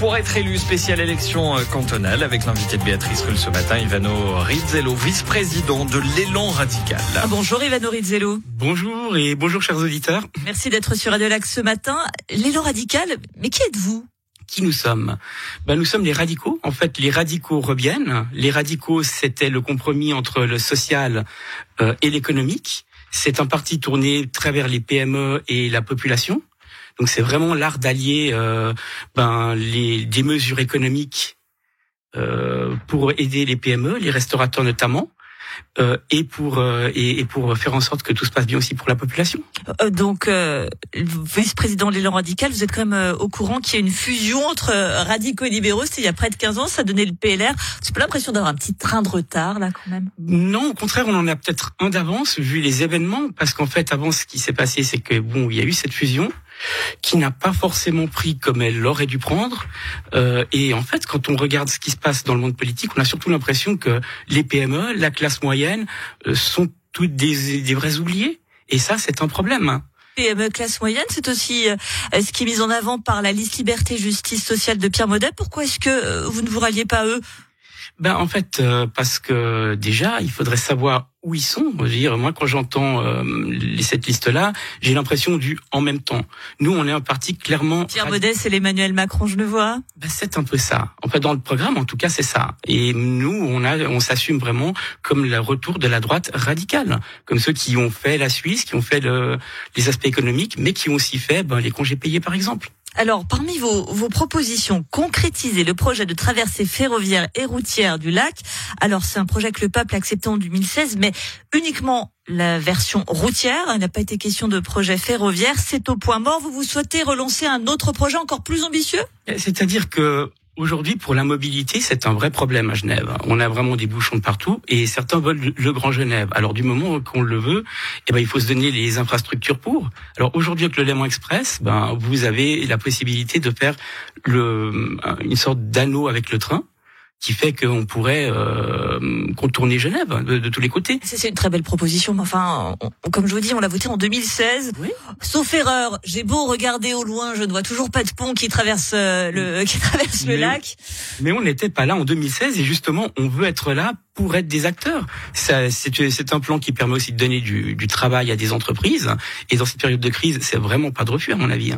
pour être élu spécial élection euh, cantonale avec l'invité de Béatrice Rulle ce matin, Ivano Rizzello, vice-président de l'élan radical. Ah, bonjour Ivano Rizzello. Bonjour et bonjour chers auditeurs. Merci d'être sur Radio Lac ce matin. L'élan radical, mais qui êtes-vous? Qui nous sommes? Ben, Nous sommes les radicaux. En fait, les radicaux reviennent. Les radicaux, c'était le compromis entre le social euh, et l'économique. C'est un parti tourné travers les PME et la population. Donc c'est vraiment l'art d'allier euh, ben, les, des mesures économiques euh, pour aider les PME, les restaurateurs notamment, euh, et pour euh, et, pour faire en sorte que tout se passe bien aussi pour la population. Euh, donc, vice-président de l'élan radical, vous êtes quand même au courant qu'il y a une fusion entre radicaux et libéraux. C'était il y a près de 15 ans, ça donnait le PLR. C'est pas l'impression d'avoir un petit train de retard là quand même? Non, au contraire, on en a peut-être un d'avance vu les événements, parce qu'en fait, avant, ce qui s'est passé, c'est que bon, il y a eu cette fusion qui n'a pas forcément pris comme elle l'aurait dû prendre. Euh, et en fait, quand on regarde ce qui se passe dans le monde politique, on a surtout l'impression que les PME, la classe moyenne, euh, sont toutes des, des vrais oubliés. Et ça, c'est un problème. PME classe moyenne, c'est aussi euh, ce qui est mis en avant par la liste liberté justice sociale de Pierre Modet. Pourquoi est-ce que vous ne vous ralliez pas à eux? Ben en fait parce que déjà il faudrait savoir où ils sont. Je veux dire, moi, quand j'entends euh, cette liste-là, j'ai l'impression du en même temps. Nous, on est un parti clairement. Pierre Modeste et l'Emmanuel Macron, je le vois. Ben, c'est un peu ça. En fait, dans le programme, en tout cas, c'est ça. Et nous, on a, on s'assume vraiment comme le retour de la droite radicale, comme ceux qui ont fait la Suisse, qui ont fait le, les aspects économiques, mais qui ont aussi fait ben, les congés payés, par exemple. Alors, parmi vos, vos, propositions, concrétiser le projet de traversée ferroviaire et routière du lac. Alors, c'est un projet que le peuple a accepté en 2016, mais uniquement la version routière. Il n'a pas été question de projet ferroviaire. C'est au point mort. Vous vous souhaitez relancer un autre projet encore plus ambitieux? C'est-à-dire que Aujourd'hui, pour la mobilité, c'est un vrai problème à Genève. On a vraiment des bouchons de partout et certains veulent le Grand Genève. Alors du moment qu'on le veut, eh ben, il faut se donner les infrastructures pour. Alors aujourd'hui, avec le Léman Express, ben, vous avez la possibilité de faire une sorte d'anneau avec le train qui fait qu'on pourrait euh, contourner Genève de, tous les côtés. C'est une très belle proposition, mais enfin, comme je vous dis, on l'a voté en 2016. Oui. Sauf erreur, j'ai beau regarder au loin, je ne vois toujours pas de pont qui traverse euh, le qui traverse le lac. Mais on n'était pas là en 2016 et justement, on veut être là pour être des acteurs. C'est un plan qui permet aussi de donner du, du, travail à des entreprises. Et dans cette période de crise, c'est vraiment pas de refus, à mon avis.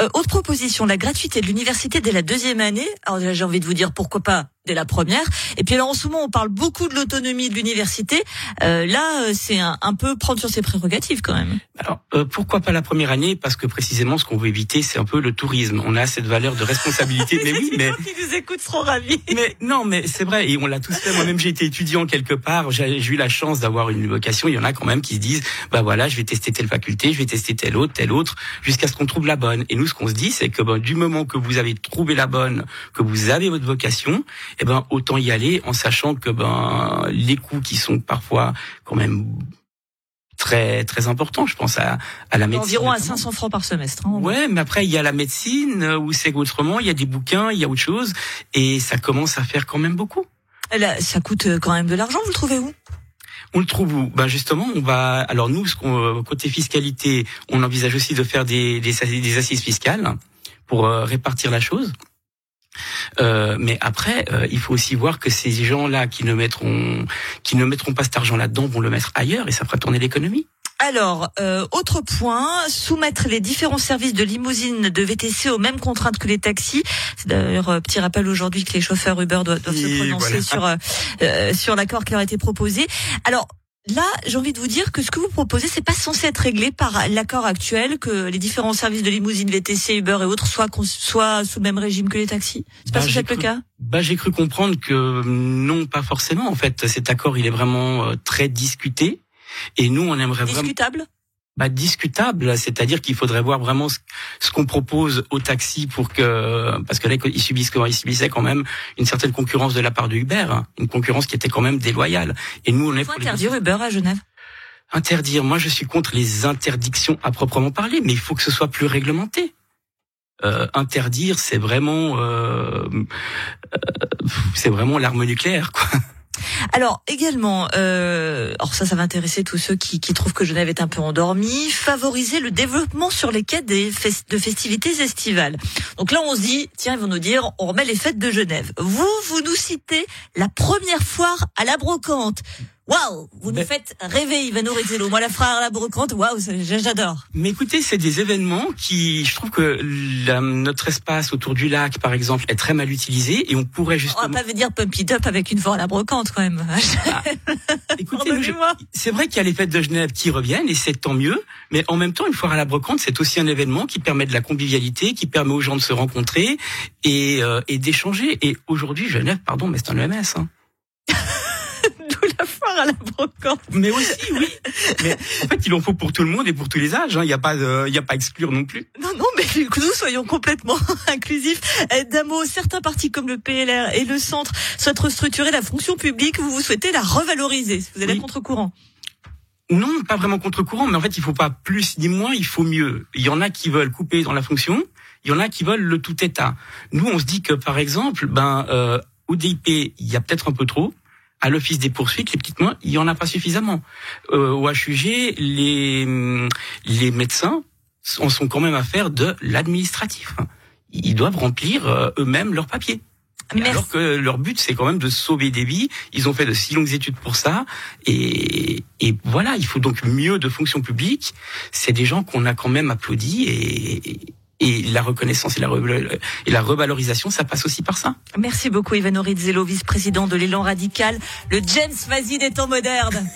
Euh, autre proposition, la gratuité de l'université dès la deuxième année. Alors j'ai envie de vous dire pourquoi pas dès la première. Et puis alors en ce moment, on parle beaucoup de l'autonomie de l'université. Euh, là, euh, c'est un, un, peu prendre sur ses prérogatives quand même. Alors euh, pourquoi pas la première année? Parce que précisément, ce qu'on veut éviter, c'est un peu le tourisme. On a cette valeur de responsabilité. mais oui, mais qui nous écoutent seront ravis. Mais non, mais c'est vrai. Et on l'a tous fait. Moi-même, j'ai été étudiant quelque part. J'ai eu la chance d'avoir une vocation. Il y en a quand même qui se disent, bah voilà, je vais tester telle faculté, je vais tester telle autre, telle autre, jusqu'à ce qu'on trouve la bonne. Et nous, ce qu'on se dit, c'est que ben, du moment que vous avez trouvé la bonne, que vous avez votre vocation, eh ben autant y aller en sachant que ben les coûts qui sont parfois quand même très très importants. Je pense à, à la médecine. Environ à 500 francs par semestre. Hein, ouais, mais après il y a la médecine où c'est autrement, il y a des bouquins, il y a autre chose, et ça commence à faire quand même beaucoup. Là, ça coûte quand même de l'argent. Vous le trouvez où? On le trouve où? Ben justement, on va. Alors nous, ce qu'on, côté fiscalité, on envisage aussi de faire des, des, assises fiscales pour euh, répartir la chose. Euh, mais après, euh, il faut aussi voir que ces gens-là qui ne mettront qui ne mettront pas cet argent là-dedans vont le mettre ailleurs et ça fera tourner l'économie. Alors, euh, autre point, soumettre les différents services de limousine de VTC aux mêmes contraintes que les taxis. C'est d'ailleurs un petit rappel aujourd'hui que les chauffeurs Uber doivent, se prononcer sur euh, sur l'accord qui leur a été proposé. Alors, Là, j'ai envie de vous dire que ce que vous proposez, c'est pas censé être réglé par l'accord actuel, que les différents services de limousine, VTC, Uber et autres soient, soient sous le même régime que les taxis. C'est pas bah, censé être le cas Bah, j'ai cru comprendre que non, pas forcément. En fait, cet accord, il est vraiment euh, très discuté. Et nous, on aimerait vraiment... Discutable? Bah, discutable, c'est-à-dire qu'il faudrait voir vraiment ce, qu'on propose aux taxis pour que parce que là ils subissent ils subissaient quand même une certaine concurrence de la part de Uber, hein, une concurrence qui était quand même déloyale. Et nous on est pour interdire Uber à Genève? Interdire, moi je suis contre les interdictions à proprement parler, mais il faut que ce soit plus réglementé. Euh, interdire, c'est vraiment, euh, euh c'est vraiment l'arme nucléaire, quoi. Alors également, euh, alors ça, ça va intéresser tous ceux qui, qui trouvent que Genève est un peu endormie. Favoriser le développement sur les quais des de festivités estivales. Donc là, on se dit, tiens, ils vont nous dire, on remet les fêtes de Genève. Vous, vous nous citez la première foire à la brocante. Waouh Vous nous faites rêver, Ivano Rizzello. Moi, la frère la brocante, waouh, j'adore. Mais écoutez, c'est des événements qui, je trouve que notre espace autour du lac, par exemple, est très mal utilisé et on pourrait justement... On va pas venir pump it up avec une foire à la brocante, quand même. Ah. écoutez, c'est vrai qu'il y a les fêtes de Genève qui reviennent et c'est tant mieux, mais en même temps, une foire à la brocante, c'est aussi un événement qui permet de la convivialité, qui permet aux gens de se rencontrer et, euh, et d'échanger. Et aujourd'hui, Genève, pardon, mais c'est un EMS. Hein à la brocante. Mais aussi, oui. Mais en fait, il en faut pour tout le monde et pour tous les âges. Hein. Il n'y a pas, il y a pas à exclure non plus. Non, non, mais nous soyons complètement inclusifs. Eh, d'un mot, certains partis comme le PLR et le Centre souhaitent restructurer la fonction publique. Vous vous souhaitez la revaloriser. Vous allez contre-courant. Non, pas vraiment contre-courant, mais en fait, il faut pas plus ni moins, il faut mieux. Il y en a qui veulent couper dans la fonction, il y en a qui veulent le tout État. Nous, on se dit que, par exemple, ben, euh, au DIP, il y a peut-être un peu trop à l'office des poursuites, les petites mains, il y en a pas suffisamment. Euh, au HUG, les les médecins en sont quand même à faire de l'administratif. Ils doivent remplir euh, eux-mêmes leurs papiers. Alors que leur but, c'est quand même de sauver des vies. Ils ont fait de si longues études pour ça. Et, et voilà, il faut donc mieux de fonction publique. C'est des gens qu'on a quand même applaudis et, et la reconnaissance et la, et la revalorisation, ça passe aussi par ça. Merci beaucoup Ivano Rizzello, vice-président de l'élan radical, le James Vazi des temps modernes.